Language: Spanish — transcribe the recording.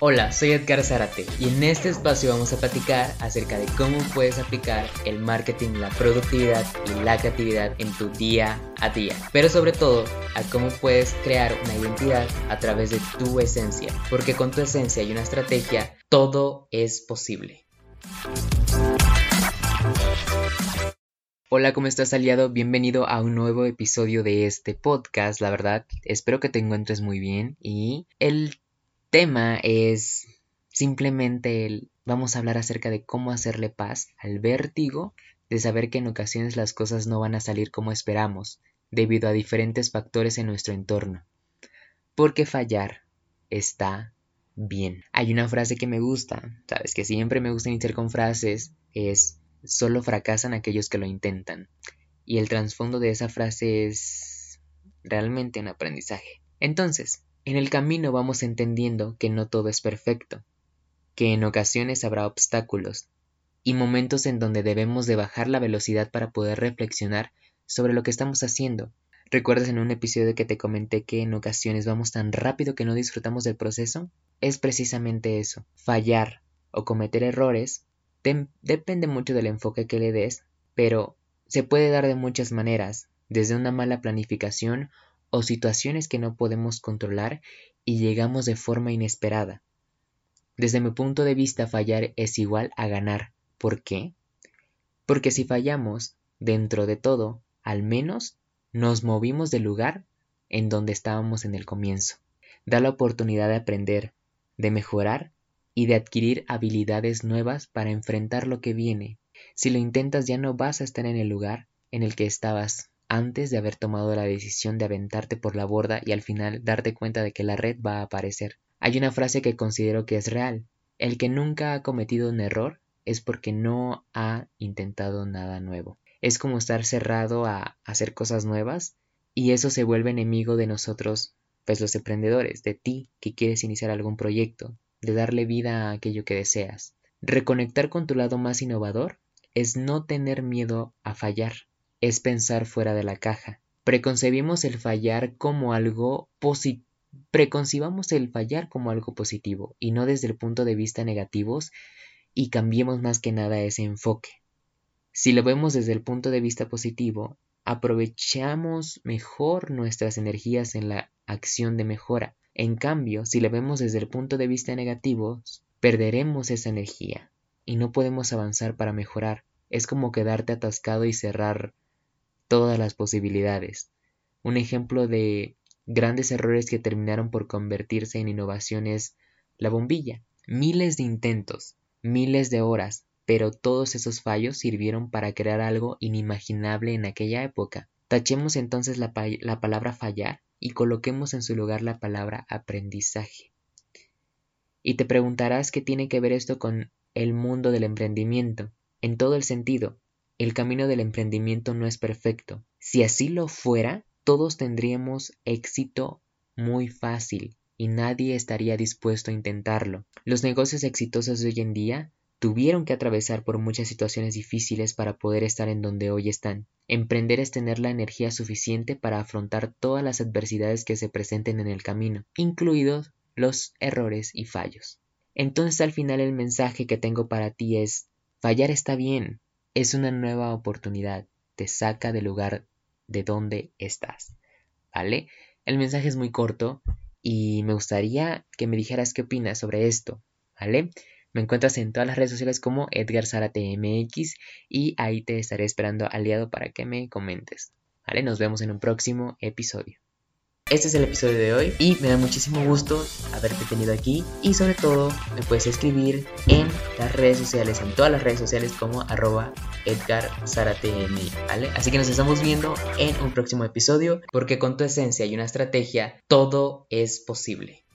Hola, soy Edgar Zárate y en este espacio vamos a platicar acerca de cómo puedes aplicar el marketing, la productividad y la creatividad en tu día a día. Pero sobre todo, a cómo puedes crear una identidad a través de tu esencia. Porque con tu esencia y una estrategia, todo es posible. Hola, ¿cómo estás aliado? Bienvenido a un nuevo episodio de este podcast. La verdad, espero que te encuentres muy bien y el tema es simplemente el vamos a hablar acerca de cómo hacerle paz al vértigo de saber que en ocasiones las cosas no van a salir como esperamos debido a diferentes factores en nuestro entorno. Porque fallar está bien. Hay una frase que me gusta, sabes que siempre me gusta iniciar con frases, es solo fracasan aquellos que lo intentan. Y el trasfondo de esa frase es realmente un aprendizaje. Entonces, en el camino vamos entendiendo que no todo es perfecto, que en ocasiones habrá obstáculos y momentos en donde debemos de bajar la velocidad para poder reflexionar sobre lo que estamos haciendo. ¿Recuerdas en un episodio que te comenté que en ocasiones vamos tan rápido que no disfrutamos del proceso? Es precisamente eso. Fallar o cometer errores depende mucho del enfoque que le des, pero se puede dar de muchas maneras, desde una mala planificación o situaciones que no podemos controlar y llegamos de forma inesperada. Desde mi punto de vista, fallar es igual a ganar. ¿Por qué? Porque si fallamos, dentro de todo, al menos nos movimos del lugar en donde estábamos en el comienzo. Da la oportunidad de aprender, de mejorar y de adquirir habilidades nuevas para enfrentar lo que viene. Si lo intentas ya no vas a estar en el lugar en el que estabas antes de haber tomado la decisión de aventarte por la borda y al final darte cuenta de que la red va a aparecer. Hay una frase que considero que es real. El que nunca ha cometido un error es porque no ha intentado nada nuevo. Es como estar cerrado a hacer cosas nuevas y eso se vuelve enemigo de nosotros, pues los emprendedores, de ti que quieres iniciar algún proyecto, de darle vida a aquello que deseas. Reconectar con tu lado más innovador es no tener miedo a fallar es pensar fuera de la caja. Preconcebimos el fallar como algo positivo. Preconcibamos el fallar como algo positivo y no desde el punto de vista negativos y cambiemos más que nada ese enfoque. Si lo vemos desde el punto de vista positivo, aprovechamos mejor nuestras energías en la acción de mejora. En cambio, si lo vemos desde el punto de vista negativo, perderemos esa energía y no podemos avanzar para mejorar. Es como quedarte atascado y cerrar todas las posibilidades. Un ejemplo de grandes errores que terminaron por convertirse en innovación es la bombilla. Miles de intentos, miles de horas, pero todos esos fallos sirvieron para crear algo inimaginable en aquella época. Tachemos entonces la, la palabra fallar y coloquemos en su lugar la palabra aprendizaje. Y te preguntarás qué tiene que ver esto con el mundo del emprendimiento. En todo el sentido, el camino del emprendimiento no es perfecto. Si así lo fuera, todos tendríamos éxito muy fácil y nadie estaría dispuesto a intentarlo. Los negocios exitosos de hoy en día tuvieron que atravesar por muchas situaciones difíciles para poder estar en donde hoy están. Emprender es tener la energía suficiente para afrontar todas las adversidades que se presenten en el camino, incluidos los errores y fallos. Entonces al final el mensaje que tengo para ti es, fallar está bien, es una nueva oportunidad, te saca del lugar de donde estás. ¿Vale? El mensaje es muy corto y me gustaría que me dijeras qué opinas sobre esto. ¿Vale? Me encuentras en todas las redes sociales como Edgar y ahí te estaré esperando aliado para que me comentes. ¿Vale? Nos vemos en un próximo episodio. Este es el episodio de hoy y me da muchísimo gusto haberte tenido aquí y sobre todo me puedes escribir en las redes sociales, en todas las redes sociales como arroba Edgar ¿vale? Así que nos estamos viendo en un próximo episodio porque con tu esencia y una estrategia todo es posible.